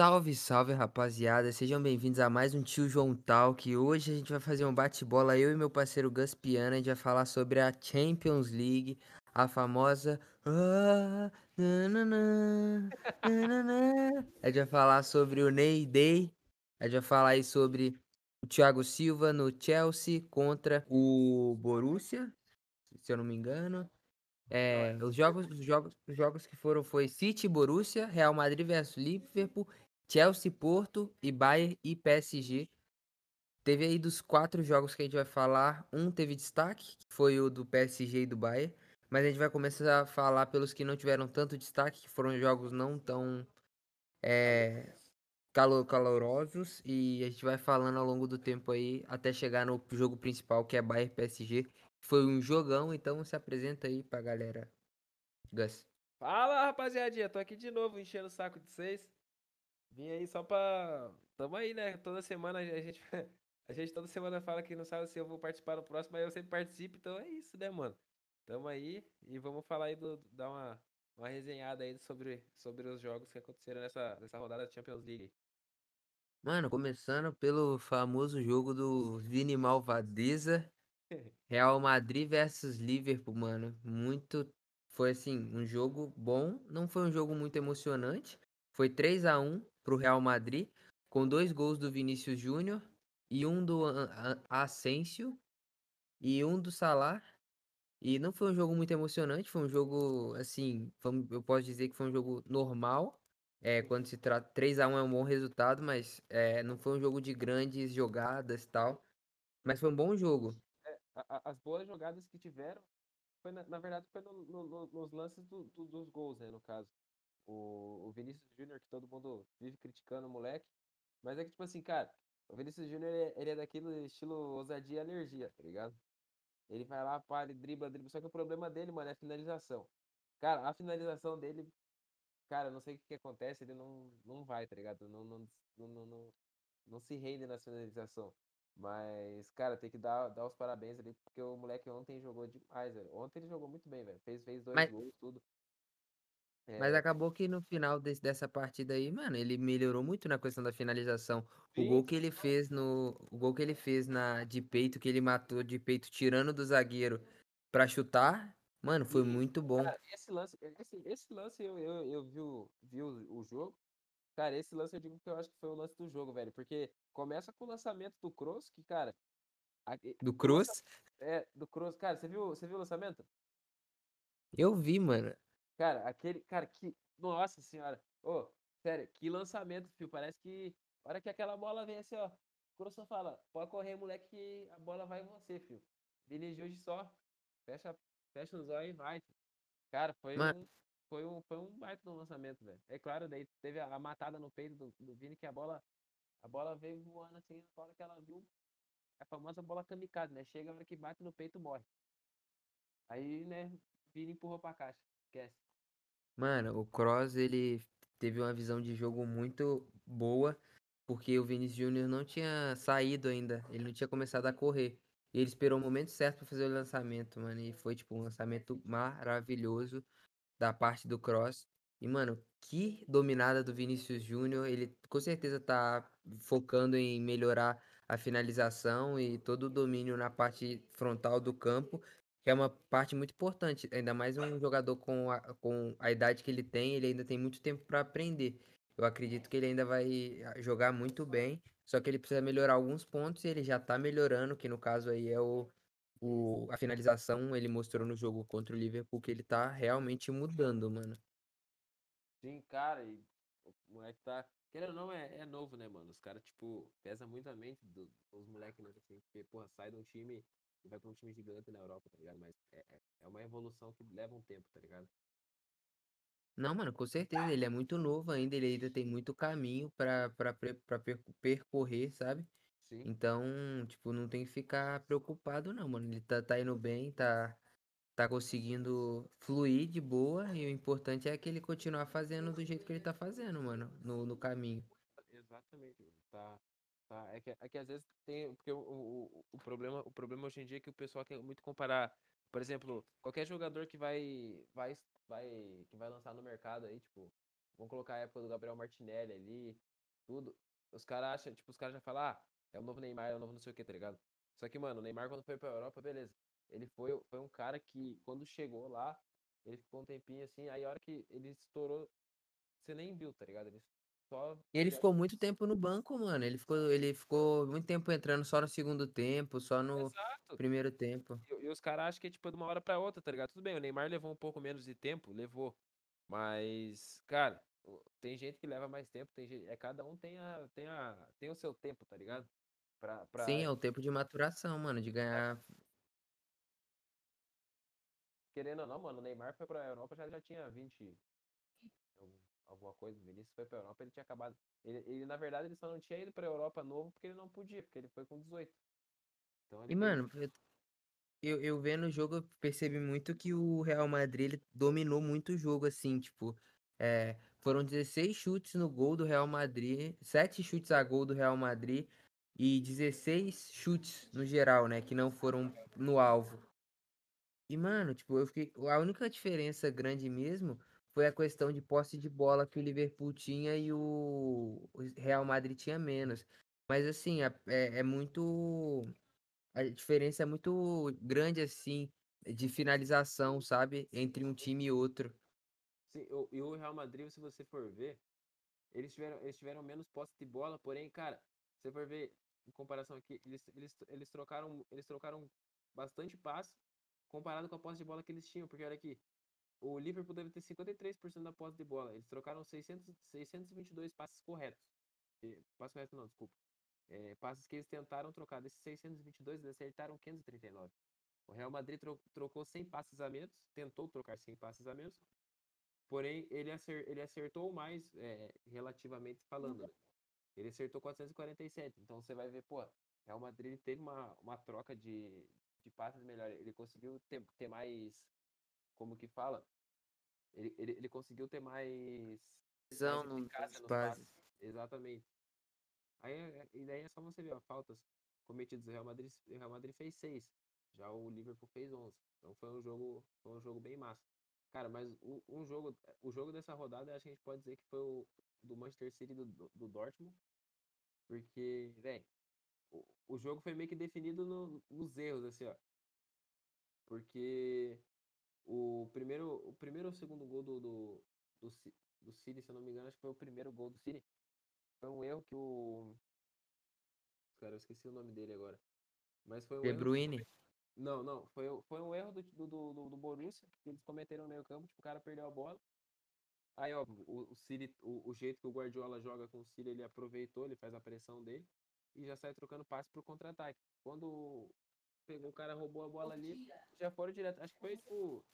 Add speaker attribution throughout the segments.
Speaker 1: Salve, salve, rapaziada. Sejam bem-vindos a mais um Tio João Talk. Hoje a gente vai fazer um bate-bola, eu e meu parceiro Gus Piana. A gente vai falar sobre a Champions League, a famosa. Ah. A gente vai falar sobre o Ney Day. A gente vai falar aí sobre o Thiago Silva no Chelsea contra o Borussia, se eu não me engano. É, os jogos, os jogos, os jogos que foram foi City, Borussia, Real Madrid versus Liverpool, Chelsea, Porto e Bayern e PSG. Teve aí dos quatro jogos que a gente vai falar, um teve destaque, que foi o do PSG e do Bayern, mas a gente vai começar a falar pelos que não tiveram tanto destaque, que foram jogos não tão é, calo- calorosos, e a gente vai falando ao longo do tempo aí, até chegar no jogo principal, que é Bayern PSG. Foi um jogão, então se apresenta aí pra galera, Gus.
Speaker 2: Fala, rapaziadinha, tô aqui de novo enchendo o saco de vocês. Vim aí só pra. Tamo aí, né? Toda semana a gente. A gente toda semana fala que não sabe se eu vou participar no próximo, mas eu sempre participo, então é isso, né, mano? Tamo aí e vamos falar aí do. dar uma, uma resenhada aí sobre, sobre os jogos que aconteceram nessa, nessa rodada da Champions League.
Speaker 1: Mano, começando pelo famoso jogo do Vini Malvadeza, Real Madrid versus Liverpool, mano. Muito. Foi assim, um jogo bom. Não foi um jogo muito emocionante. Foi 3 a 1 pro Real Madrid, com dois gols do Vinícius Júnior e um do Asensio e um do Salah. E não foi um jogo muito emocionante, foi um jogo, assim, vamos- eu posso dizer que foi um jogo normal. É, quando se trata 3 a 1 é um bom resultado, mas é, não foi um jogo de grandes jogadas e tal. Mas foi um bom jogo.
Speaker 2: A- a- as boas jogadas que tiveram, foi na, na verdade, foi no- no- nos lances do- do- dos gols, né, no caso. O, o Vinícius Júnior, que todo mundo vive criticando o moleque. Mas é que, tipo assim, cara, o Vinícius Júnior, ele, é- ele é daquele estilo ousadia e alergia, tá ligado? Ele vai lá, pá, ele dribla, dribla. Só que o problema dele, mano, é a finalização. Cara, a finalização dele, cara, não sei o que, que acontece, ele não, não vai, tá ligado? Não, não, não, não, não, não se rende na finalização. Mas, cara, tem que dar, dar os parabéns ali, porque o moleque ontem jogou demais, velho. Ontem ele jogou muito bem, velho. Fez, fez dois
Speaker 1: Mas,
Speaker 2: gols, tudo.
Speaker 1: Mas
Speaker 2: É,
Speaker 1: acabou que no final desse- dessa partida aí, mano, ele melhorou muito na questão da finalização. O
Speaker 2: sim,
Speaker 1: gol que ele fez no, o gol que ele fez na de peito, que ele matou de peito tirando do zagueiro pra chutar, mano, foi muito bom.
Speaker 2: Cara, esse lance, esse, esse lance eu, eu, eu vi, o, vi o, o jogo. Cara, esse lance eu digo que eu acho que foi o lance do jogo, velho. Porque começa com o lançamento do Kroos, que, cara, a- e-
Speaker 1: Do
Speaker 2: o lança,
Speaker 1: Cruz,
Speaker 2: é, do Kroos, cara, você viu, você viu o lançamento?
Speaker 1: eu vi, mano.
Speaker 2: Cara, aquele, cara, que, nossa senhora. Ô, sério, que lançamento, filho. Parece que, a hora que aquela bola vem assim, ó, o Kroos só fala, pode correr, moleque, que a bola vai em você, filho. Vini Júnior só, fecha, fecha os olhos e vai, filho. Cara, foi
Speaker 1: Mano,
Speaker 2: um, foi um, foi um baita no lançamento, velho. É claro, daí teve a, a matada no peito do, do Vini, que a bola, a bola veio voando assim, na hora que ela viu, a famosa bola kamikaze, né? Chega a hora que bate no peito, morre. Aí, né, Vini empurrou pra caixa. Esquece.
Speaker 1: Mano, o Kroos, ele teve uma visão de jogo muito boa, porque o Vinícius Júnior não tinha saído ainda, ele não tinha começado a correr. E ele esperou o momento certo pra fazer o lançamento, mano, e foi tipo um lançamento maravilhoso. da parte do Cross. E, mano, que dominada do Vinícius Júnior. Ele com certeza tá focando em melhorar a finalização e todo o domínio na parte frontal do campo, que é uma parte muito importante. Ainda mais um jogador com a, com a idade que ele tem, ele ainda tem muito tempo para aprender. Eu acredito que ele ainda vai ah, jogar muito bem, só que ele precisa melhorar alguns pontos e ele já tá melhorando, que no caso aí é o o, a finalização ele mostrou no jogo contra o Liverpool que ele tá realmente mudando, mano.
Speaker 2: Sim, cara, e o moleque tá. Querendo ou não, é, é novo, né, mano? Os caras, tipo, pesa muito a mente do- dos moleques, né? Assim, porque, porra, sai de um time vai pra um time gigante na Europa, tá ligado? Mas é, é é uma evolução que leva um tempo, tá ligado?
Speaker 1: Não, mano, com certeza, ele é muito novo ainda, ele ainda tem muito caminho pra, pra, pra perco- percorrer, sabe?
Speaker 2: Sim,
Speaker 1: Então, tipo, não tem que ficar preocupado, não, mano. Ele tá, tá indo bem, tá, tá conseguindo fluir de boa, e o importante é que ele continuar fazendo do jeito que ele tá fazendo, mano, no, no caminho.
Speaker 2: exatamente. mano. Tá, tá. É que, é que às vezes tem. Porque o, o, o problema, o problema hoje em dia é que o pessoal quer muito comparar. Por exemplo, qualquer jogador que vai, vai, vai, que vai lançar no mercado aí, tipo, vamos colocar a época do Gabriel Martinelli ali, tudo. Os caras acham, tipo, os caras já falam, ah, é o novo Neymar, é o novo não sei o que, tá ligado? Só que, mano, o Neymar quando foi pra Europa, beleza. Ele foi, foi um cara que, quando chegou lá, ele ficou um tempinho assim, aí a hora que ele estourou, você nem viu, tá ligado? Ele.
Speaker 1: E ele ficou muito tempo no banco, mano. Ele ficou, ele ficou muito tempo entrando só no segundo tempo, só no
Speaker 2: Exato.
Speaker 1: primeiro tempo.
Speaker 2: E, e os caras acham que é tipo de uma hora pra outra, tá ligado? Tudo bem, o Neymar levou um pouco menos de tempo, levou. Mas, cara, tem gente que leva mais tempo, tem gente, é cada um tem a, tem a, tem o seu tempo, tá ligado? Pra, pra,
Speaker 1: Sim, é o tempo de maturação, mano, de ganhar.
Speaker 2: querendo ou não, mano, o Neymar foi pra Europa já, já tinha 20, algum- alguma coisa, o Vinícius foi pra Europa, ele tinha acabado. Ele, ele, na verdade, ele só não tinha ido pra Europa novo porque ele não podia, porque ele foi com 18. Então
Speaker 1: E, mano, eu, eu, eu vendo o jogo, eu percebi muito que o Real Madrid ele dominou muito o jogo, assim, tipo, é, foram 16 chutes no gol do Real Madrid, 7 chutes a gol do Real Madrid e 16 chutes no geral, né, que não foram no alvo. E, mano, tipo, eu fiquei. A única diferença grande mesmo foi a questão de posse de bola que o Liverpool tinha e o, Real Madrid tinha menos. Mas, assim, é, é muito. A diferença é muito grande, assim, de finalização, sabe? Entre um time e outro.
Speaker 2: Sim, e o Real Madrid, se você for ver, eles tiveram, eles tiveram menos posse de bola, porém, cara, se você for ver em comparação aqui, eles, eles, eles trocaram, eles trocaram bastante passe comparado com a posse de bola que eles tinham, porque olha aqui, o Liverpool deve ter 53% da posse de bola, eles trocaram 600, 622 passes corretos. Passes corretos não, desculpa. É, passes que eles tentaram trocar, desses 622, eles acertaram 539. O Real Madrid tro- trocou 100 passes a menos, tentou trocar 100 passes a menos, Porém, ele, acer, ele acertou mais, é, relativamente falando. né? Ele acertou 447. Então você vai ver, pô, Real Madrid teve uma, uma troca de, de passes melhor. Ele conseguiu ter, ter mais. Como que fala? Ele, ele, ele conseguiu ter mais.
Speaker 1: Visão no- passes.
Speaker 2: Exatamente. Aí, e daí é só você ver, ó, faltas cometidas. O Real Madrid, o Real Madrid fez 6. Já o Liverpool fez 11. Então foi um jogo, foi um jogo bem massa. Cara, mas o, um jogo, o jogo dessa rodada, acho que a gente pode dizer que foi o do Manchester City do, do, do Dortmund. Porque, velho, o, o jogo foi meio que definido no- nos erros, assim, ó. Porque o primeiro, o primeiro ou segundo gol do, do, do, do City, se eu não me engano, acho que foi o primeiro gol do City. Foi um erro que o. Cara, eu esqueci o nome dele agora. Mas foi um
Speaker 1: De
Speaker 2: erro.
Speaker 1: Bruyne.
Speaker 2: Não, não. Foi, foi um erro do, do, do, do- do Borussia, que eles cometeram no meio campo, tipo, o cara perdeu a bola. Aí, ó, o, o City, o, o jeito que o Guardiola joga com o City, ele aproveitou, ele faz a pressão dele e já sai trocando passe pro contra-ataque. Quando pegou o cara, roubou a bola ali, já foram direto. Acho que foi, tipo,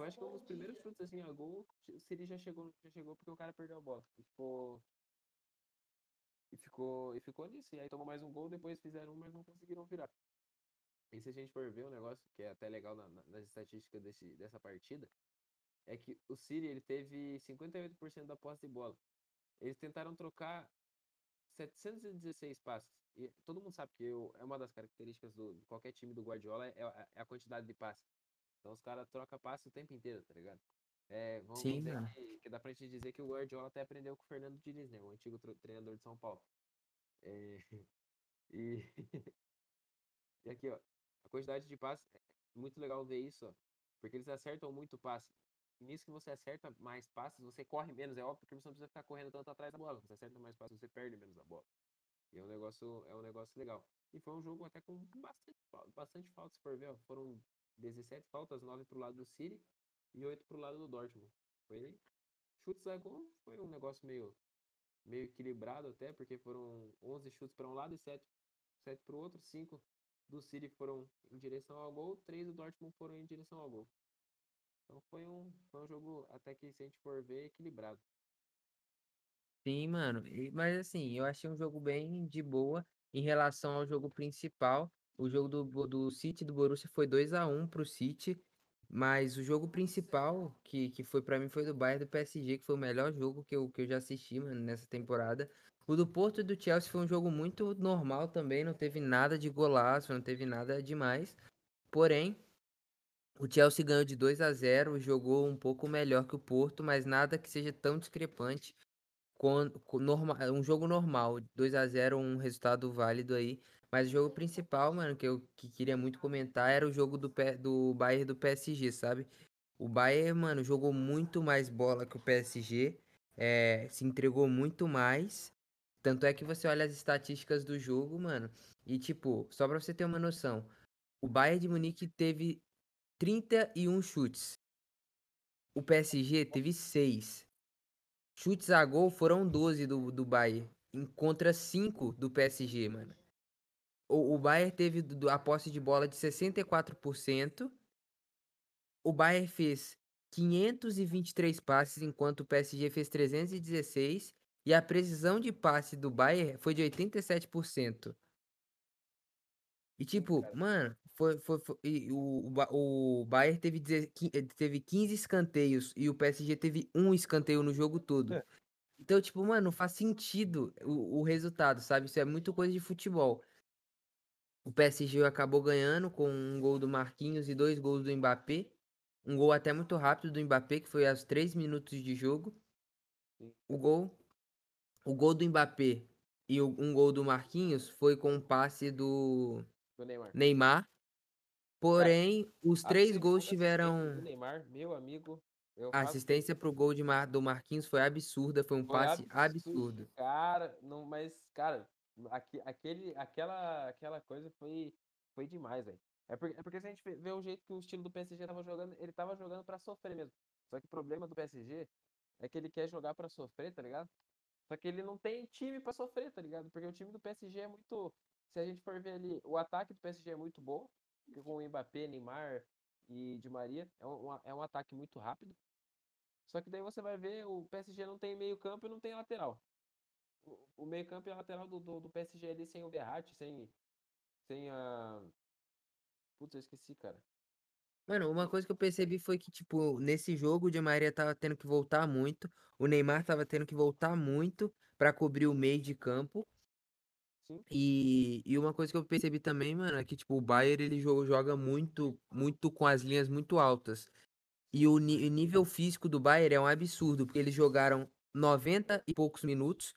Speaker 2: acho que um dos primeiros chutes assim a gol, o City já chegou, já chegou porque o cara perdeu a bola. E ficou e ficou e ficou nisso. E aí tomou mais um gol, depois fizeram um, mas não conseguiram virar. E se a gente for ver um negócio que é até legal na- na- nas estatísticas desse, dessa partida, é que o City ele teve 58% da posse de bola. Eles tentaram trocar 716 passes. E todo mundo sabe que o- é uma das características do, de qualquer time do Guardiola é, a- é a quantidade de passes. Então os caras trocam passe o tempo inteiro, tá ligado? É, vamos
Speaker 1: Sim,
Speaker 2: dizer
Speaker 1: mano.
Speaker 2: que, que dá pra gente dizer que o Guardiola até aprendeu com o Fernando Diniz, né? O antigo treinador de São Paulo. É, e, e aqui, ó, a quantidade de passes, é muito legal ver isso, ó, porque eles acertam muito passe. Nisso que você acerta mais passes, você corre menos, é óbvio, porque você não precisa ficar correndo tanto atrás da bola. Você acerta mais passes, você perde menos a bola. E é um negócio, é um negócio legal. E foi um jogo até com bastante, bastante faltas, se for ver. Foram 17 faltas, 9 pro lado do City e 8 pro lado do Dortmund. Foi chutes a gol, foi um negócio meio meio equilibrado até, porque foram 11 chutes para um lado e 7 7 para o outro, 5 do City foram em direção ao gol, 3 do Dortmund foram em direção ao gol. Então foi um, foi um jogo até que se a gente for ver equilibrado.
Speaker 1: Sim, mano. Mas assim, eu achei um jogo bem de boa em relação ao jogo principal. O jogo do, do City do Borussia foi 2 a 1 pro City, mas o jogo principal que, que foi pra mim foi do Bayern do PSG, que foi o melhor jogo que eu, que eu já assisti, mano, nessa temporada. O do Porto e do Chelsea foi um jogo muito normal também, não teve nada de golaço, não teve nada demais. Porém, o Chelsea ganhou de 2 a 0, jogou um pouco melhor que o Porto, mas nada que seja tão discrepante com norma, um jogo normal, 2 a 0 um resultado válido aí. Mas o jogo principal, mano, que eu que queria muito comentar era o jogo do, do Bayern do PSG, sabe? O Bayern, mano, jogou muito mais bola que o PSG, é, se entregou muito mais. Tanto é que você olha as estatísticas do jogo, mano, e tipo, só pra você ter uma noção, o Bayern de Munique teve 31 chutes, o PSG teve 6. Chutes a gol foram 12 do, do Bayern, em contra 5 do PSG, mano. O, o Bayern teve a posse de bola de 64%. O Bayern fez 523 passes, enquanto o PSG fez 316. E a precisão de passe do Bayern foi de 87%. E tipo,
Speaker 2: cara.
Speaker 1: mano, foi, foi, foi- e o, o, o Bayern teve, eh, teve 15 escanteios e o PSG teve um escanteio no jogo todo. Então, tipo, mano, não faz sentido o, o resultado, sabe? Isso é muito coisa de futebol. O PSG acabou ganhando com um gol do Marquinhos e dois gols do Mbappé. Um gol até muito rápido do Mbappé, que foi aos 3 minutos de jogo. O gol, o gol do Mbappé e o- um gol do Marquinhos foi com um passe do
Speaker 2: Do Neymar.
Speaker 1: Neymar. Porém, os três gols tiveram.
Speaker 2: Neymar, meu amigo.
Speaker 1: A assistência pro gol de Mar... do Marquinhos foi absurda, foi um
Speaker 2: Foi
Speaker 1: passe absurdo.
Speaker 2: Cara, não, mas, cara, aque- aquele, aquela, aquela coisa foi, foi demais, velho. É porque, é porque se a gente vê- o jeito que o estilo do PSG tava jogando, ele tava jogando pra sofrer mesmo. Só que o problema do PSG é que ele quer jogar pra sofrer, tá ligado? Só que ele não tem time pra sofrer, tá ligado? Porque o time do PSG é muito. Se a gente for ver ali, o ataque do PSG é muito bom, com o Mbappé, Neymar e Di Maria. É um, é um ataque muito rápido. Só que daí você vai ver, o PSG não tem meio campo e não tem lateral. O, o meio campo e a lateral do, do, do PSG ali sem o Verratti, sem, sem a... Putz, eu esqueci, cara.
Speaker 1: Mano, uma coisa que eu percebi foi que, tipo, nesse jogo o Di Maria tava tendo que voltar muito, o Neymar tava tendo que voltar muito pra cobrir o meio de campo. E, e uma coisa que eu percebi também, mano, é que, tipo, o Bayern ele jo- joga muito, muito com as linhas muito altas. E o, o nível físico do Bayern é um absurdo, porque eles jogaram 90 e poucos minutos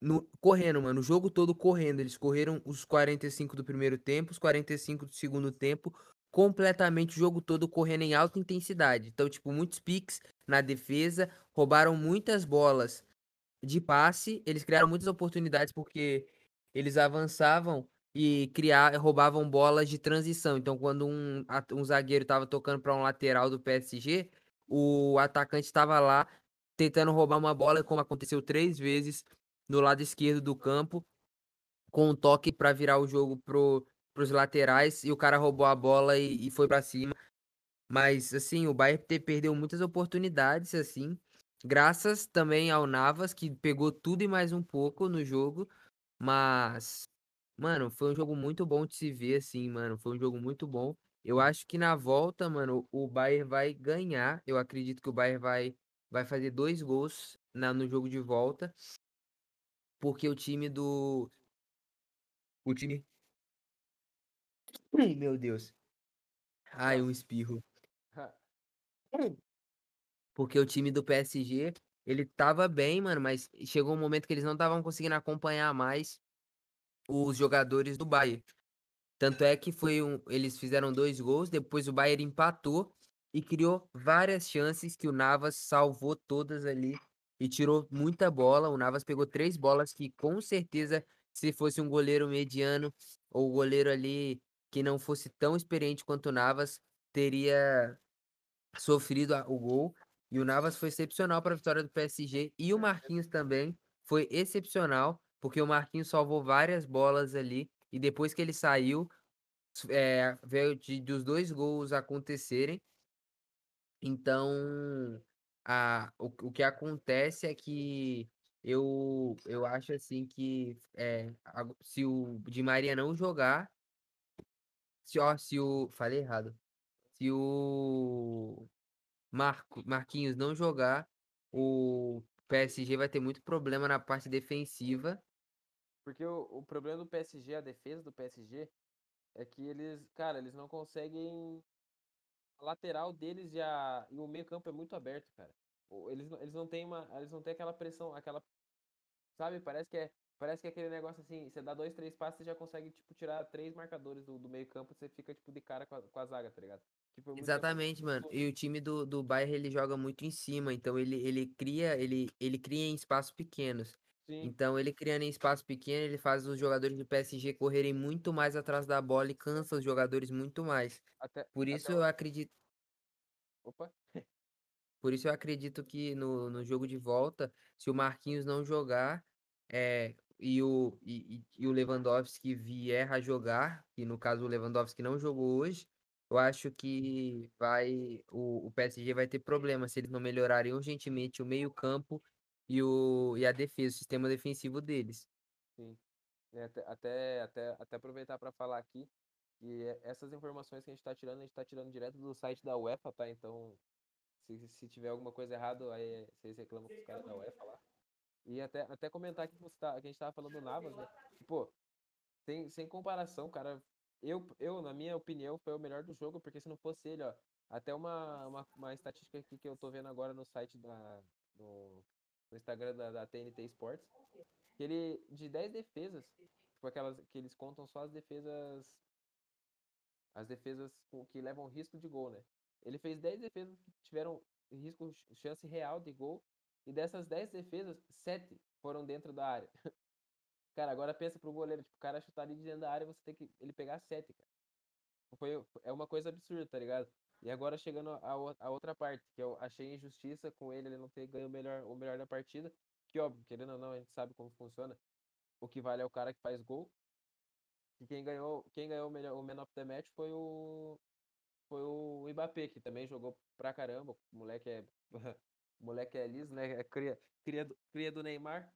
Speaker 1: no, correndo, mano, o jogo todo correndo. Eles correram os 45 do primeiro tempo, os 45 do segundo tempo, completamente o jogo todo correndo em alta intensidade. Então, tipo, muitos piques na defesa, roubaram muitas bolas de passe, eles criaram muitas oportunidades porque eles avançavam e criar, roubavam bolas de transição. Então, quando um, um zagueiro estava tocando para um lateral do PSG, o atacante estava lá tentando roubar uma bola, como aconteceu três vezes no lado esquerdo do campo, com um toque para virar o jogo pro, pros laterais e o cara roubou a bola e, e foi para cima. Mas assim, o Bayern perdeu muitas oportunidades assim, graças também ao Navas que pegou tudo e mais um pouco no jogo, mas mano, foi um jogo muito bom de se ver assim, mano, foi um jogo muito bom. Eu acho que na volta, mano, o Bayern vai ganhar. Eu acredito que o Bayern vai vai fazer dois gols na, no jogo de volta porque o time do. O time. Ai, meu Deus. Ai, um espirro. Porque o time do PSG, ele tava bem, mano, mas chegou um momento que eles não estavam conseguindo acompanhar mais os jogadores do Bayern. Tanto é que foi um, eles fizeram dois gols, depois o Bayern empatou e criou várias chances que o Navas salvou todas ali e tirou muita bola. O Navas pegou três bolas que com certeza se fosse um goleiro mediano ou goleiro ali que não fosse tão experiente quanto o Navas, teria sofrido o gol. E o Navas foi excepcional para a vitória do PSG e o Marquinhos também foi excepcional, porque o Marquinhos salvou várias bolas ali e depois que ele saiu, é, veio de, dos dois gols acontecerem. Então, a, o, o que acontece é que eu, eu acho assim que é, se o Di Maria não jogar, se, ó, se o. Falei errado. Se o Marco, Marquinhos não jogar, o PSG vai ter muito problema na parte defensiva.
Speaker 2: Porque o, o problema do PSG, a defesa do PSG, é que eles, cara, eles não conseguem. A lateral deles a, e o meio campo é muito aberto, cara. Eles, eles não têm uma. Eles não têm aquela pressão, aquela sabe? Parece que é, parece que é aquele negócio assim, você dá dois, três passos, você já consegue, tipo, tirar três marcadores do, do meio campo, você fica, tipo, de cara com a, com a zaga, tá ligado? Tempo
Speaker 1: Exatamente, mano. E o time do, do Bayern, ele joga muito em cima, então ele, ele cria, ele, ele cria em espaços pequenos.
Speaker 2: Sim,
Speaker 1: Então, ele criando em espaço pequeno, ele faz os jogadores do PSG correrem muito mais atrás da bola e cansa os jogadores muito mais.
Speaker 2: até,
Speaker 1: Por
Speaker 2: até
Speaker 1: isso
Speaker 2: o...
Speaker 1: eu acredito,
Speaker 2: Opa,
Speaker 1: por isso eu acredito que no, no jogo de volta, se o Marquinhos não jogar, é, e o, e, e- e o Lewandowski vier a jogar, que no caso o Lewandowski não jogou hoje, eu acho que vai o, o PSG vai ter problema se eles não melhorarem urgentemente o meio-campo e, o, e a defesa, o sistema defensivo deles.
Speaker 2: sim. É, até, até, até, até aproveitar para falar aqui que é- essas informações que a gente tá tirando, a gente tá tirando direto do site da UEFA, tá? Então, se, se tiver alguma coisa errada, aí vocês reclamam com os caras da UEFA lá. E até, até comentar que, você tá, que a gente tava falando do Navas, né? Pô, sem, sem comparação, cara, eu, eu, na minha opinião, foi o melhor do jogo, porque se não fosse ele, ó, até uma, uma, uma estatística aqui que eu tô vendo agora no site da, no, no Instagram da, da TNT Sports, que ele, de 10 defesas, tipo aquelas que eles contam só as defesas, as defesas que levam risco de gol, né? Ele fez 10 defesas que tiveram risco, chance real de gol, e dessas 10 defesas, 7 foram dentro da área. Cara, agora pensa pro goleiro, tipo, o cara chutar ali de dentro da área, você tem que ele pegar 7, cara. Foi, é uma coisa absurda, tá ligado? E agora chegando a, a outra parte, que eu achei injustiça com ele, ele não ter ganho o melhor, o melhor da partida, que óbvio, querendo ou não, a gente sabe como funciona. O que vale é o cara que faz gol. E quem ganhou, quem ganhou o melhor, o man of the match foi o foi o Mbappé, que também jogou pra caramba. O moleque é moleque é liso, né? É cria, cria, cria do Neymar.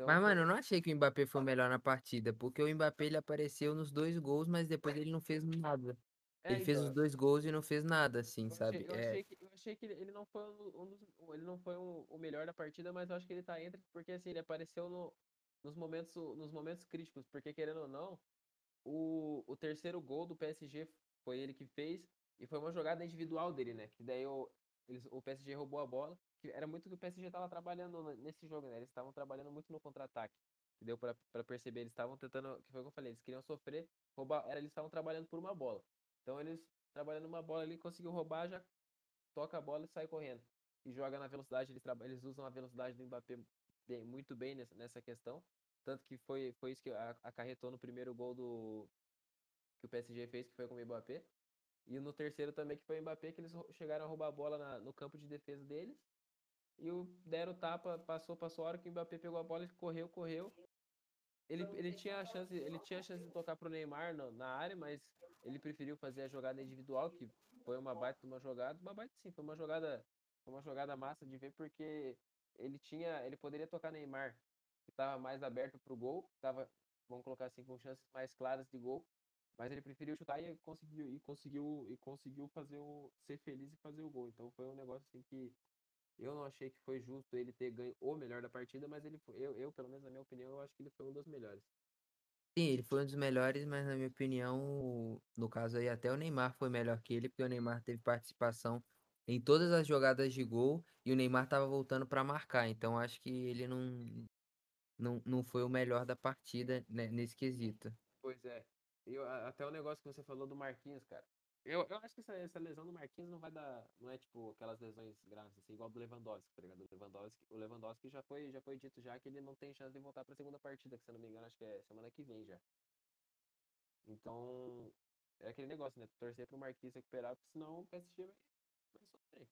Speaker 2: Então,
Speaker 1: Mas, mano, eu não achei que o Mbappé foi o melhor na partida, porque o Mbappé ele apareceu nos dois gols, mas depois ele não fez nada.
Speaker 2: é,
Speaker 1: Ele fez os
Speaker 2: então,
Speaker 1: dois gols e não fez nada, assim,
Speaker 2: Eu
Speaker 1: sabe?
Speaker 2: achei, eu
Speaker 1: É,
Speaker 2: achei que, eu achei que ele, ele não foi um, um dos, ele não foi um- o melhor da partida, mas eu acho que ele tá entre, porque assim, ele apareceu no, nos momentos, nos momentos críticos, porque querendo ou não, o, o terceiro gol do PSG foi ele que fez, e foi uma jogada individual dele, né? Que daí o, eles, o PSG roubou a bola, que era muito que o PSG tava trabalhando nesse jogo, né? Eles estavam trabalhando muito no contra-ataque. que Deu pra perceber, eles estavam tentando, que foi o que eu falei, eles queriam sofrer, roubar, era, eles estavam trabalhando por uma bola. Então eles trabalhando uma bola ali, conseguiu roubar, já toca a bola e sai correndo. E joga na velocidade, eles, eles usam a velocidade do Mbappé bem- muito bem nessa, nessa questão. Tanto que foi, foi isso que acarretou no primeiro gol do que o PSG fez, que foi com o Mbappé. E no terceiro também, que foi o Mbappé, que eles chegaram a roubar a bola na- no campo de defesa deles. E o, deram o tapa, passou, passou a hora que o Mbappé pegou a bola, ele correu, correu. Ele, ele tinha a chance, ele tinha a chance de tocar pro Neymar na, na área, mas ele preferiu fazer a jogada individual, que foi uma baita uma jogada. Uma baita sim, foi uma jogada, foi uma jogada massa de ver, porque ele tinha, ele poderia tocar Neymar, que estava mais aberto pro gol, estava, vamos colocar assim, com chances mais claras de gol, mas ele preferiu chutar e conseguiu e conseguiu e conseguiu fazer o ser feliz e fazer o gol. Então foi um negócio assim que eu não achei que foi justo ele ter ganho o melhor da partida, mas ele foi, eu, eu pelo menos na minha opinião, eu acho que ele foi um dos melhores.
Speaker 1: sim, ele foi um dos melhores, mas na minha opinião, no caso aí, até o Neymar foi melhor que ele, porque o Neymar teve participação em todas as jogadas de gol e o Neymar tava voltando pra marcar, então acho que ele não, não, não foi o melhor da partida, né, nesse quesito.
Speaker 2: Pois é. Eu, até o negócio que você falou do Marquinhos, cara. Eu, eu acho que essa, essa lesão do Marquinhos não vai dar. Não é tipo aquelas lesões graves, assim, igual do Lewandowski, tá ligado? O Lewandowski, o Lewandowski já foi, já foi dito já que ele não tem chance de voltar pra segunda partida, que se eu não me engano, acho que é semana que vem já. Então, é aquele negócio, né? Torcer pro Marquinhos recuperar, porque senão o PSG vai, vai sofrer.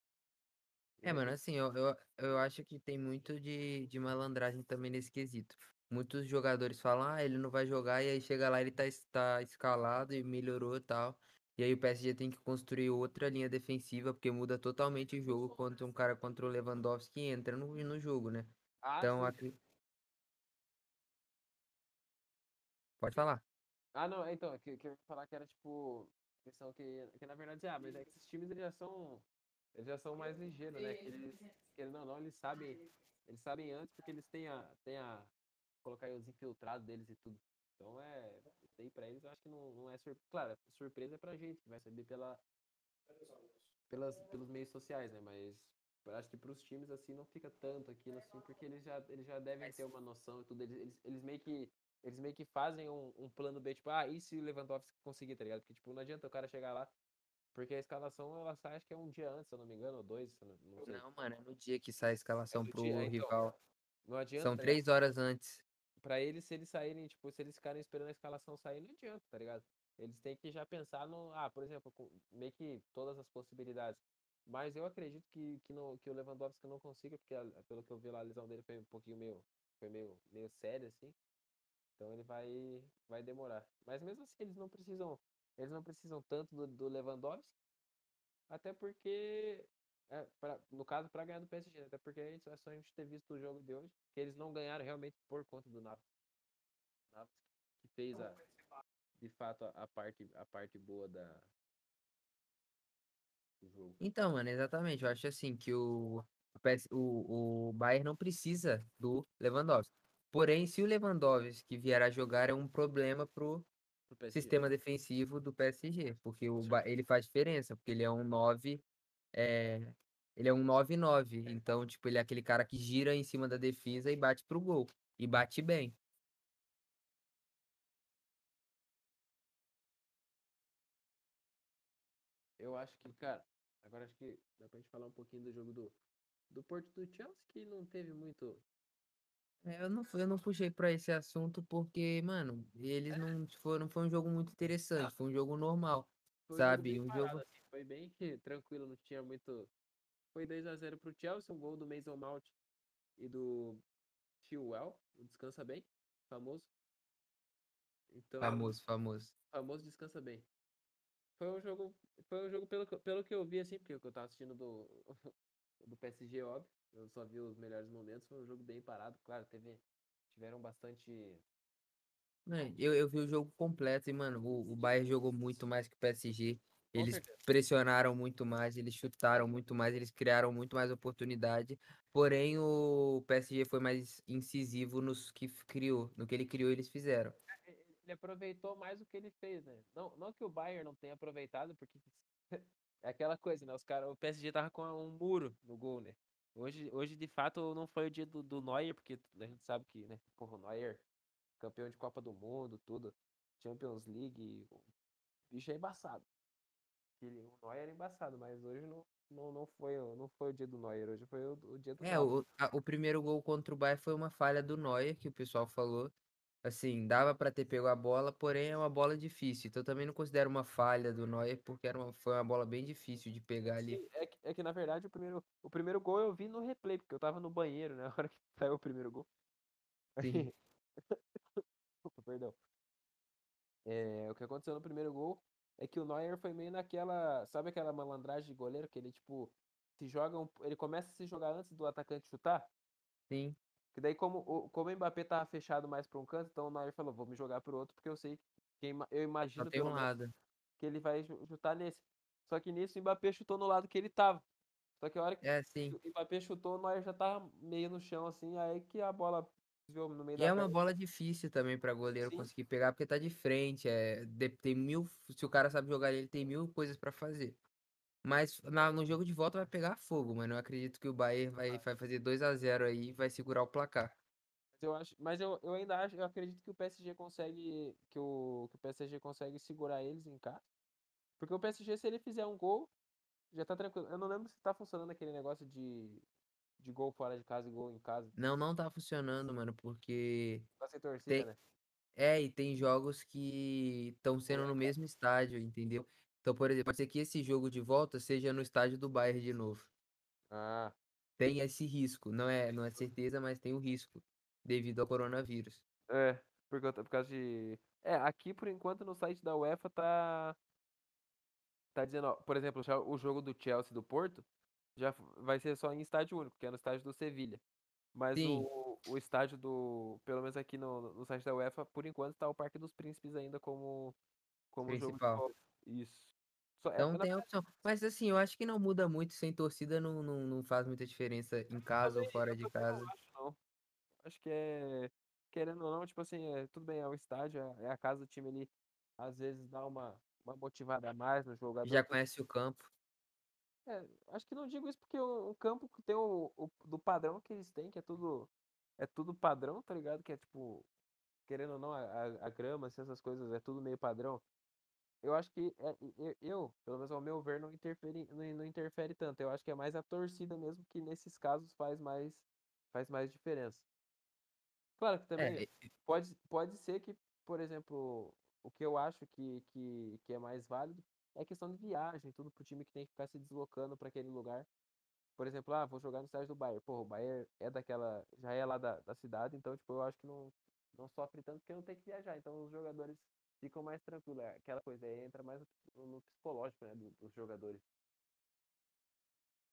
Speaker 1: É, mano, assim, eu, eu, eu acho que tem muito de, de malandragem também nesse quesito. Muitos jogadores falam, ah, ele não vai jogar, e aí chega lá, ele tá, tá escalado e melhorou e tal. E aí o PSG tem que construir outra linha defensiva, porque muda totalmente o jogo quando um cara contra o Lewandowski entra no, no jogo, né?
Speaker 2: Ah,
Speaker 1: Então, acri- pode falar.
Speaker 2: Ah, não, é, então, que, que eu ia falar que era tipo. Questão que, que na verdade, ah, mas é que esses times eles já são. Eles já são mais ligeiros, né? Que eles, querendo ou não, eles sabem. Eles sabem antes porque eles têm a. Têm a colocar aí os infiltrados deles e tudo. Então é. Isso aí pra eles eu acho que não, não é surpresa. Claro, é surpresa pra gente, que vai saber pela. Pelas, pelos meios sociais, né? Mas acho que pros times assim não fica tanto aquilo assim, porque eles já, eles já devem ter uma noção e tudo. Eles, eles, eles meio que. Eles meio que fazem um, um plano B, tipo, ah, e se o Lewandowski conseguir, tá ligado? Porque, tipo, não adianta o cara chegar lá, porque a escalação ela sai, acho que é um dia antes, se eu não me engano, ou dois, não, não sei.
Speaker 1: Não, mano, é no dia que sai a escalação
Speaker 2: no
Speaker 1: pro
Speaker 2: dia, então,
Speaker 1: rival.
Speaker 2: Não adianta.
Speaker 1: São
Speaker 2: tá
Speaker 1: três horas antes.
Speaker 2: Pra eles, se eles saírem, tipo, se eles ficarem esperando a escalação sair, não adianta, tá ligado? Eles têm que já pensar no. Ah, por exemplo, meio que todas as possibilidades. Mas eu acredito que, que, não, que o Lewandowski não consiga, porque a- pelo que eu vi lá, a lesão dele foi um pouquinho meio. Foi meio, meio séria, assim. Então ele vai, vai demorar. Mas mesmo assim, eles não precisam. Eles não precisam tanto do, do Lewandowski. Até porque. é, pra- no caso, para ganhar do PSG, né? até porque a gente, é só a gente ter visto o jogo de hoje, que eles não ganharam realmente por conta do Navas. Navas que fez a, de fato a, a parte, a parte boa da, do jogo.
Speaker 1: Então, mano, exatamente. Eu acho assim que o, o, o, Bayern não precisa do Lewandowski. Porém, se o Lewandowski vier a jogar, é um problema pro sistema defensivo do PSG, porque o, ele faz diferença, porque ele é um 9, é, ele é um 9-9, então, tipo, ele é aquele cara que gira em cima da defesa e bate pro gol, e bate bem.
Speaker 2: Eu acho que, cara, agora acho que dá pra gente falar um pouquinho do jogo do, do Porto do Chelsea, que não teve muito.
Speaker 1: É, Eu não, eu não puxei pra esse assunto porque, mano, eles não foram, não foi um jogo muito interessante, foi um jogo normal,
Speaker 2: Foi um jogo
Speaker 1: sabe? Um
Speaker 2: parado,
Speaker 1: jogo,
Speaker 2: assim, foi bem tranquilo, não tinha muito. Foi 2 a 0 pro Chelsea, um gol do Mason Mount e do Chilwell, o descansa bem, famoso. Então,
Speaker 1: famoso, famoso.
Speaker 2: famoso descansa bem. Foi um jogo, foi um jogo pelo, que- pelo que eu vi, assim, porque eu tava assistindo do, do PSG, óbvio. Eu só vi os melhores momentos. Foi um jogo bem parado, claro, teve, tiveram bastante.
Speaker 1: Mano, eu, eu vi o jogo completo e, mano, o, o Bayern jogou muito mais que o PSG. Eles
Speaker 2: certeza.
Speaker 1: pressionaram muito mais, eles chutaram muito mais, eles criaram muito mais oportunidade. Porém, o PSG foi mais incisivo nos que criou. No que ele criou, eles fizeram.
Speaker 2: Ele aproveitou mais o que ele fez, né? Não, não que o Bayern não tenha aproveitado, porque é aquela coisa, né? Os cara, o PSG tava com um muro no gol, né? Hoje, hoje de fato, não foi o dia do, do Neuer, porque a gente sabe que, né? Porra, o Neuer, campeão de Copa do Mundo, tudo, Champions League, o bicho é embaçado. Ele, o Neuer é embaçado, mas hoje não, não, não, foi, o- não foi o dia do Neuer, hoje foi o, o dia do
Speaker 1: É, o, a- o primeiro gol contra o Bayern foi uma falha do Neuer, que o pessoal falou. Assim, dava pra ter pego a bola, porém é uma bola difícil. Então eu também não considero uma falha do Neuer, porque era uma, foi uma bola bem difícil de pegar ali.
Speaker 2: Sim, é que, é que na verdade o primeiro, o primeiro gol eu vi no replay, porque eu tava no banheiro, né? Na hora que saiu o primeiro gol.
Speaker 1: Sim.
Speaker 2: Desculpa, perdão. É, o que aconteceu no primeiro gol é que o Neuer foi meio naquela. Sabe aquela malandragem de goleiro que ele, tipo, se joga. um- ele começa a se jogar antes do atacante chutar?
Speaker 1: Sim.
Speaker 2: Que daí, como o, como o Mbappé tava fechado mais pra um canto, então o Neuer falou: vou me jogar pro outro, porque eu sei. Que, eu imagino pelo que ele vai chu- chutar nesse. Só que nisso o Mbappé chutou no lado que ele tava. Só que a hora que
Speaker 1: É,
Speaker 2: o Mbappé chutou, o Neuer já tava meio no chão, assim, aí que a bola desviou no meio
Speaker 1: E
Speaker 2: da
Speaker 1: é uma
Speaker 2: perna.
Speaker 1: bola difícil também pra goleiro
Speaker 2: Sim.
Speaker 1: conseguir pegar, porque tá de frente. É, de- tem mil. Se o cara sabe jogar, ele tem mil coisas pra fazer. Mas na- no jogo de volta vai pegar fogo, mano. Eu acredito que o Bayern vai, vai fazer 2 a 0 aí e vai segurar o placar.
Speaker 2: Mas eu acho, mas eu, eu ainda acho, eu acredito que o PSG consegue, que o, que o PSG consegue segurar eles em casa. Porque o PSG, se ele fizer um gol, já tá tranquilo. Eu não lembro se tá funcionando aquele negócio de, de gol fora de casa e gol em casa.
Speaker 1: Não, não tá funcionando, mano, porque
Speaker 2: Tá sem torcida,
Speaker 1: tem,
Speaker 2: né?
Speaker 1: é, e tem jogos que estão sendo no mesmo estádio, entendeu? Então, por exemplo, pode ser que esse jogo de volta seja no estádio do Bayern de novo.
Speaker 2: Ah,
Speaker 1: Tem esse risco, não é, não é certeza, mas tem o risco devido ao coronavírus.
Speaker 2: é, por, conta- por causa de. É, aqui por enquanto no site da UEFA tá. Tá dizendo, ó, por exemplo, o jogo do Chelsea do Porto já vai ser só em estádio único, que é no estádio do Sevilha. Mas
Speaker 1: Sim,
Speaker 2: o, o estádio do. Pelo menos aqui no, no site da UEFA, por enquanto tá o Parque dos Príncipes ainda como, como jogo de
Speaker 1: principal.
Speaker 2: Isso. Só, é,
Speaker 1: Então
Speaker 2: na
Speaker 1: tem a
Speaker 2: verdade,
Speaker 1: opção. Mas assim, eu acho que não muda muito, sem torcida não, não, não faz muita diferença em casa ou fora de
Speaker 2: também não
Speaker 1: casa.
Speaker 2: acho, não. Acho que é. Querendo ou não, tipo assim, é, tudo bem, é o estádio, é é a casa do time ali. Às vezes dá uma, uma motivada a mais no jogador.
Speaker 1: Já conhece o campo.
Speaker 2: É, acho que não digo isso porque o, o campo que tem o, o- do padrão que eles têm, que é tudo é tudo padrão, tá ligado? Que é tipo, querendo ou não, a, a, a grama, assim, essas coisas, é tudo meio padrão. Eu acho que é, eu, eu, pelo menos ao meu ver, não interfere, não, não interfere tanto. Eu acho que é mais a torcida mesmo que nesses casos faz mais faz mais diferença. Claro que também
Speaker 1: É,
Speaker 2: pode, pode ser que, por exemplo, o que eu acho que, que, que é mais válido é questão de viagem, tudo pro time que tem que ficar se deslocando para aquele lugar. Por exemplo, ah, vou jogar no estádio do Bayern. Pô, o Bayern é daquela, já é lá da, da cidade, então, tipo, eu acho que não, não sofre tanto porque não tem que viajar. Então, os jogadores ficam mais tranquilos. É aquela coisa, aí entra mais no, no psicológico, né, do- dos jogadores.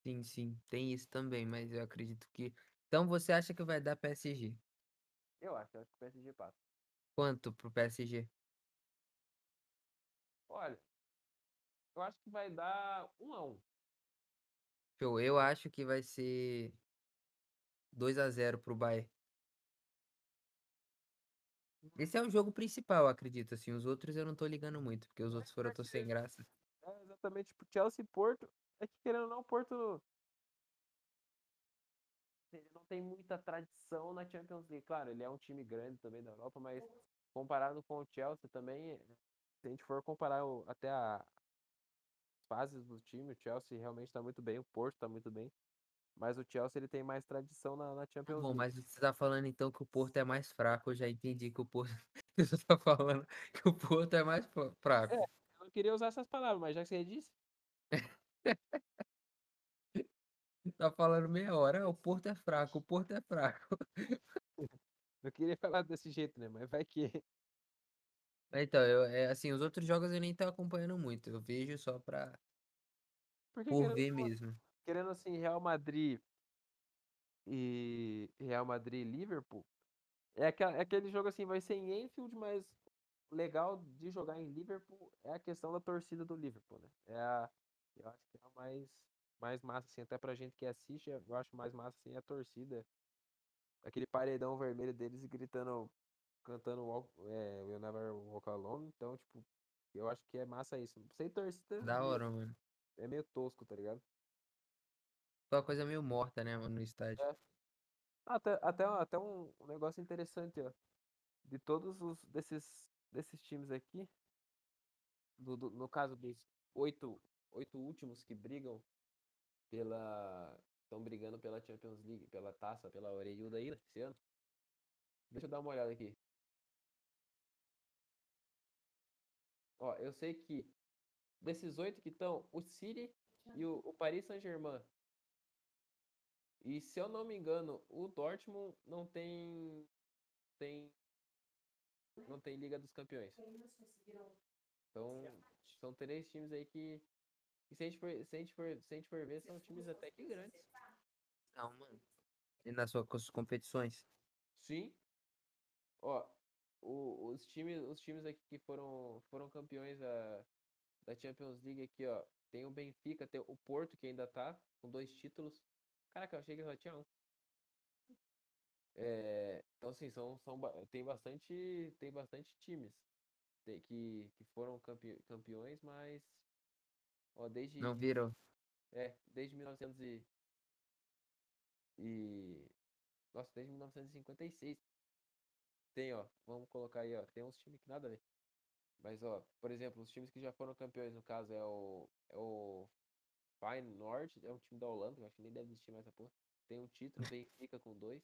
Speaker 1: sim, sim, tem isso também, mas eu acredito que. Então você acha que vai dar PSG?
Speaker 2: Eu acho, eu acho que o PSG passa.
Speaker 1: Quanto pro PSG?
Speaker 2: Olha, eu acho que vai dar um a um.
Speaker 1: Show, eu acho que vai ser 2 a zero pro Bayern. Esse é o jogo principal, acredito, assim. Os outros eu não tô ligando muito, porque os outros foram eu tô sem graça.
Speaker 2: É exatamente, tipo, Chelsea e Porto. É que querendo ou não, o Porto ele não tem muita tradição na Champions League. Claro, ele é um time grande também da Europa, mas comparado com o Chelsea também, se a gente for comparar o- até a- fases do time, o Chelsea realmente está muito bem, o Porto está muito bem. Mas o Chelsea ele tem mais tradição na, na
Speaker 1: Tá
Speaker 2: Champions
Speaker 1: bom,
Speaker 2: League.
Speaker 1: mas você tá falando então que o Porto é mais fraco. Eu já entendi que o Porto. Você tá falando que o Porto é mais fra-
Speaker 2: É,
Speaker 1: fraco.
Speaker 2: eu não queria usar essas palavras, mas já que você disse,
Speaker 1: Tá falando meia hora. Ah, o Porto é fraco, o Porto é fraco.
Speaker 2: eu queria falar desse jeito, né? Mas vai que.
Speaker 1: Então, eu, é, assim, os outros jogos eu nem tô acompanhando muito. Eu vejo só pra,
Speaker 2: Porque
Speaker 1: por ver mesmo.
Speaker 2: querendo assim, Real Madrid e Real Madrid e Liverpool. É, é aquele jogo assim, vai ser em Anfield, mas legal de jogar em Liverpool é a questão da torcida do Liverpool, né? É a, eu acho que é a mais, mais massa, assim, até pra gente que assiste, eu acho mais massa, assim, a torcida. Aquele paredão vermelho deles gritando, cantando walk, é, We'll Never Walk Alone. Então, tipo, eu acho que é massa isso. Sem torcida
Speaker 1: Da hora, mano.
Speaker 2: é meio tosco, tá ligado?
Speaker 1: Foi uma coisa meio morta, né, mano, no estádio.
Speaker 2: É. Até, até, até um, negócio interessante, ó. De todos os desses, desses times aqui, do, do- no caso dos oito, oito últimos que brigam pela. Estão brigando pela Champions League, pela taça, pela Oreiuda aí, né, esse ano. Deixa eu dar uma olhada aqui. Ó, eu sei que desses oito que estão, o City e o, o Paris Saint-Germain. E se eu não me engano, o Dortmund não tem. tem não tem Liga dos Campeões. Então, são três times aí que. que se, a gente for, se, a gente for, se a gente for ver, são times até que grandes.
Speaker 1: Não, mano. E nas suas competições?
Speaker 2: Sim. Ó, o- os times, os times aqui que foram, foram campeões da, da Champions League aqui, ó. Tem o Benfica, tem o Porto que ainda tá com dois títulos. Caraca, eu achei que só tinha um. É, então assim, são, são, tem bastante, tem bastante times te- que, que foram campe- campeões, mas ó, desde,
Speaker 1: Não virou.
Speaker 2: é, desde 1900 e, e nossa, desde 1956 tem, ó, vamos colocar aí, ó, tem uns times que nada a ver. Mas ó, por exemplo, os times que já foram campeões, no caso é o é o Feyenoord, é um time da Holanda, eu acho que nem deve existir mais essa porra. Tem um título, Benfica com dois.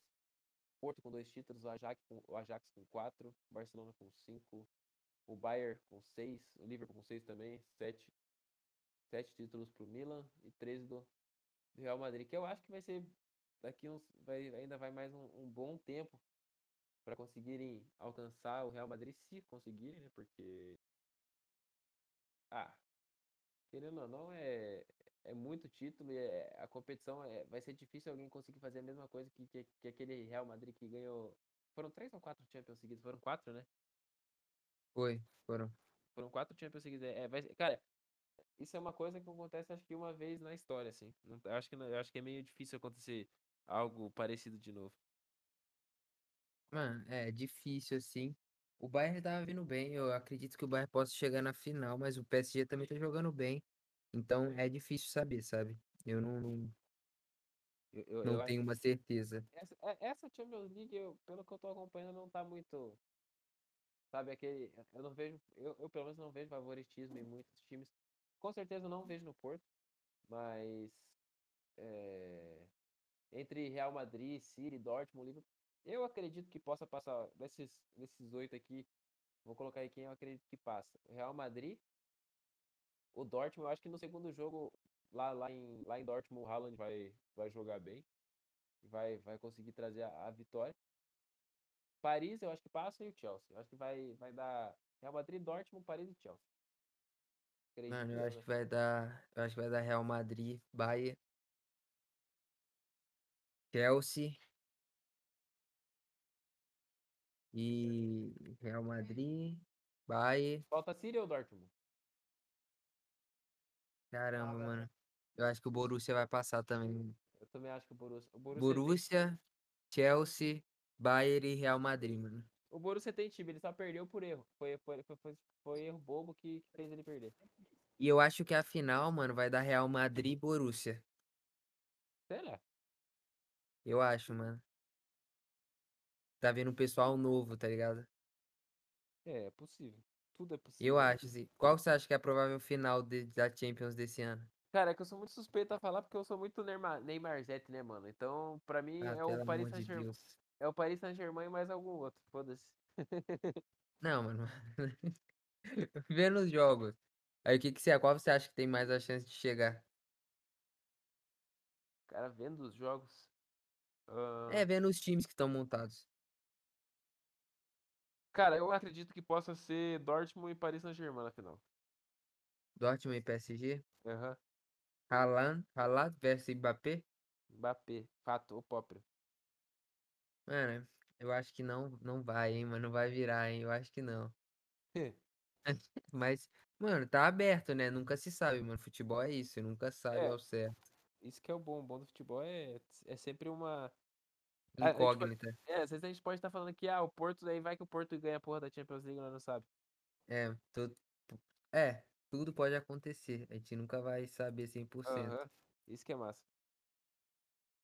Speaker 2: Porto com dois títulos, o Ajax com, o Ajax com quatro, Barcelona com cinco, o Bayern com seis, o Liverpool com seis também, sete, sete títulos pro Milan e três do, do Real Madrid, que eu acho que vai ser daqui uns, vai, ainda vai mais um, um bom tempo para conseguirem alcançar o Real Madrid, se conseguirem, né? Porque, ah, querendo ou não, é, é muito título e é- a competição é, vai ser difícil alguém conseguir fazer a mesma coisa que, que, que aquele Real Madrid que ganhou. Foram três ou quatro Champions seguidos? Foram quatro, né?
Speaker 1: Foi, foram.
Speaker 2: Foram quatro Champions seguidos. É, vai, ser- cara, isso é uma coisa que acontece acho que uma vez na história, assim. Não- acho que, não- acho que é meio difícil acontecer algo parecido de novo.
Speaker 1: Mano, é difícil assim. O Bayern tava vindo bem. Eu acredito que o Bayern possa chegar na final, mas o PSG também tá jogando bem. Então é difícil saber, sabe? Eu não, não,
Speaker 2: Eu, eu,
Speaker 1: não
Speaker 2: eu
Speaker 1: tenho uma certeza.
Speaker 2: essa, é- essa Champions League, eu, pelo que eu tô acompanhando, não tá muito. Sabe, aquele. Eu não vejo. Eu, eu pelo menos não vejo favoritismo em muitos times. Com certeza eu não vejo no Porto, mas. é, entre Real Madrid, City, Dortmund, Liverpool, eu acredito que possa passar desses, desses oito aqui. Vou colocar aí quem eu acredito que passa. Real Madrid, o Dortmund, eu acho que no segundo jogo, lá, lá, em, lá em Dortmund, o Haaland vai, vai jogar bem. Vai, vai conseguir trazer a, a vitória. Paris, eu acho que passa, e o Chelsea. Eu acho que vai, vai dar Real Madrid, Dortmund, Paris e Chelsea.
Speaker 1: Mano,
Speaker 2: Acredito
Speaker 1: eu
Speaker 2: eu
Speaker 1: acho que vai dar. Eu acho que vai dar Real Madrid, Bayern, Chelsea e Real Madrid, Bayern.
Speaker 2: Falta City ou Dortmund?
Speaker 1: Caramba, mano. Eu acho que o Borussia vai passar também.
Speaker 2: Eu também acho que o Borussia. O Borussia tem,
Speaker 1: Borussia, Chelsea, Bayern e Real Madrid, mano.
Speaker 2: o Borussia tem time, ele só perdeu por erro. Foi, foi, foi, foi, foi erro bobo que fez ele perder.
Speaker 1: E eu acho que a final, mano, vai dar Real Madrid e Borussia.
Speaker 2: Será?
Speaker 1: Eu acho, mano. Tá vendo um pessoal novo, tá ligado?
Speaker 2: É, é possível. Tudo é
Speaker 1: Eu
Speaker 2: possível. né?
Speaker 1: acho, assim. Qual você acha que é a provável final de- da Champions desse ano?
Speaker 2: Cara, é que eu sou muito suspeito a falar porque eu sou muito Neymar, Neymarzete, né, mano? Então, pra mim,
Speaker 1: Ah,
Speaker 2: é o Paris
Speaker 1: amor de
Speaker 2: Saint-Germain.
Speaker 1: Deus.
Speaker 2: É o Paris Saint-Germain e mais algum outro. Foda-se.
Speaker 1: Não, mano. Vendo os jogos. Aí o que que você, qual você acha que tem mais a chance de chegar?
Speaker 2: Cara, vendo os jogos. ah,
Speaker 1: É, vendo os times que estão montados.
Speaker 2: Cara, eu acredito que possa ser Dortmund e Paris Saint-Germain na final.
Speaker 1: Dortmund e PSG.
Speaker 2: Aham.
Speaker 1: Haaland, Haaland versus Mbappé.
Speaker 2: Mbappé, fato, o próprio.
Speaker 1: Mano, eu acho que não, não vai, hein, mano. Não vai virar, hein. Eu acho que não. Mas, mano, tá aberto, né? Nunca se sabe, mano. Futebol é isso, nunca sabe
Speaker 2: É,
Speaker 1: ao certo.
Speaker 2: isso que é o bom. O bom do futebol é, é sempre uma. Gente
Speaker 1: Incógnita.
Speaker 2: é, às vezes a gente pode estar falando que ah, o Porto, daí vai que o Porto ganha a porra da Champions League, nós não sabe.
Speaker 1: É, tu- é, tudo pode acontecer. A gente nunca vai saber 100%.
Speaker 2: Aham. Isso que é massa.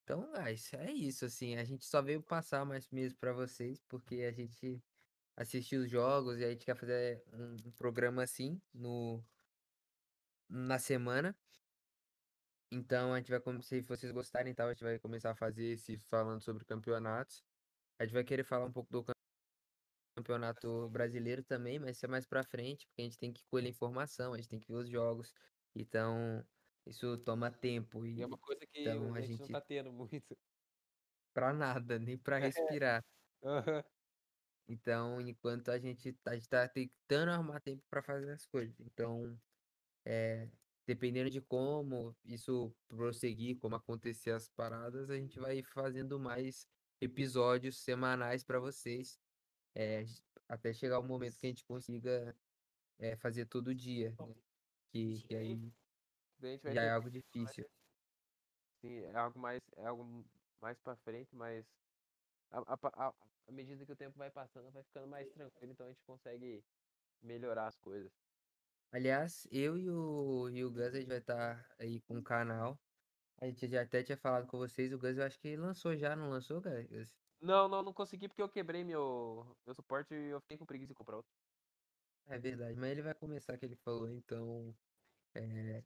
Speaker 1: Então, guys, é isso, assim. A gente só veio passar mais mesmo pra vocês, porque a gente assistiu os jogos e a gente quer fazer um, um programa assim no, na semana. Então, a gente vai, come- se vocês gostarem, tal, a gente vai começar a fazer esse falando sobre campeonatos. A gente vai querer falar um pouco do cam- campeonato brasileiro também, mas isso é mais pra frente, porque a gente tem que colher informação, a gente tem que ver os jogos. Então, isso toma tempo
Speaker 2: E é
Speaker 1: e
Speaker 2: uma coisa que
Speaker 1: então
Speaker 2: a
Speaker 1: a
Speaker 2: gente não
Speaker 1: gente
Speaker 2: tá tendo muito.
Speaker 1: pra nada, nem pra respirar.
Speaker 2: Aham.
Speaker 1: Então, enquanto a gente, a gente tá tentando arrumar tempo para fazer as coisas. Então, é, dependendo de como isso prosseguir, como acontecer as paradas, a gente vai fazendo mais episódios semanais para vocês, é, até chegar o momento que a gente consiga, é, fazer todo dia, né? Que, que aí já
Speaker 2: ter
Speaker 1: é algo difícil.
Speaker 2: Sim, é algo mais, é algo mais pra frente, mas à medida que o tempo vai passando, vai ficando mais tranquilo, então a gente consegue melhorar as coisas.
Speaker 1: Aliás, eu e o, e o Gus, a gente vai estar aí com o canal. A gente já até tinha falado com vocês, o Gus eu acho que lançou já, não lançou, Gus?
Speaker 2: Não, não, não consegui porque eu quebrei meu, meu suporte e eu fiquei com preguiça de comprar outro.
Speaker 1: É verdade, mas ele vai começar que ele falou, então, é,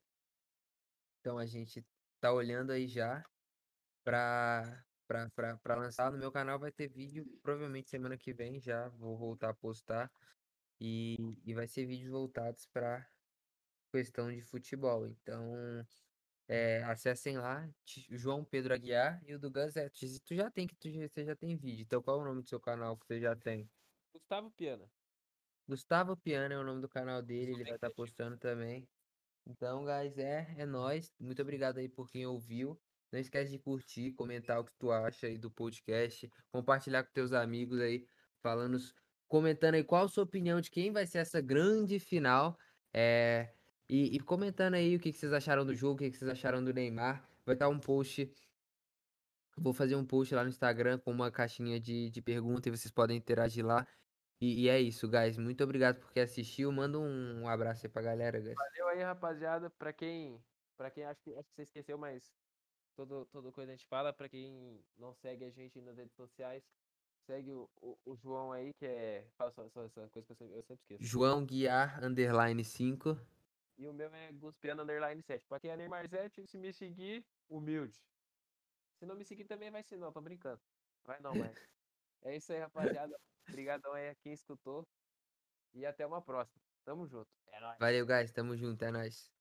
Speaker 1: então a gente tá olhando aí já pra, pra, pra, pra lançar. No meu canal vai ter vídeo, provavelmente semana que vem já vou voltar a postar e, e vai ser vídeos voltados pra questão de futebol. Então, é, acessem lá, João Pedro Aguiar e o do Gazette. Tu já tem que tu já- você já tem vídeo. Então, qual é o nome do seu canal que você já tem?
Speaker 2: Gustavo Piana.
Speaker 1: Gustavo Piana é o nome do canal dele, ele vai estar
Speaker 2: criativo.
Speaker 1: postando também. Então, guys, é, é nóis. Muito obrigado aí por quem ouviu. Não esquece de curtir, comentar o que tu acha aí do podcast, compartilhar com teus amigos aí, falando, comentando aí qual a sua opinião de quem vai ser essa grande final. É, e, e comentando aí o que, que vocês acharam do jogo, o que, que vocês acharam do Neymar. Vai estar um post. Vou fazer um post lá no Instagram com uma caixinha de, de perguntas e vocês podem interagir lá. E, e é isso, guys. Muito obrigado por quem assistiu. Manda um abraço aí pra galera, guys.
Speaker 2: Valeu aí, rapaziada. Pra quem, pra quem acha que, acho que você esqueceu, mas todo, todo coisa a gente fala. Pra quem não segue a gente nas redes sociais, segue o, o, o João aí, que é. Fala só, só essa coisa que eu sempre, eu sempre esqueço.
Speaker 1: João Guiar, underline 5.
Speaker 2: E o meu é Guspiano Underline 7. Pra quem é Neymar 7, se me seguir, humilde. Se não me seguir também vai ser não, tô brincando. Vai não, mas. É isso aí, rapaziada. Obrigadão aí a quem escutou. E até uma próxima. Tamo junto. É nóis.
Speaker 1: Valeu, guys. Tamo junto. É nóis.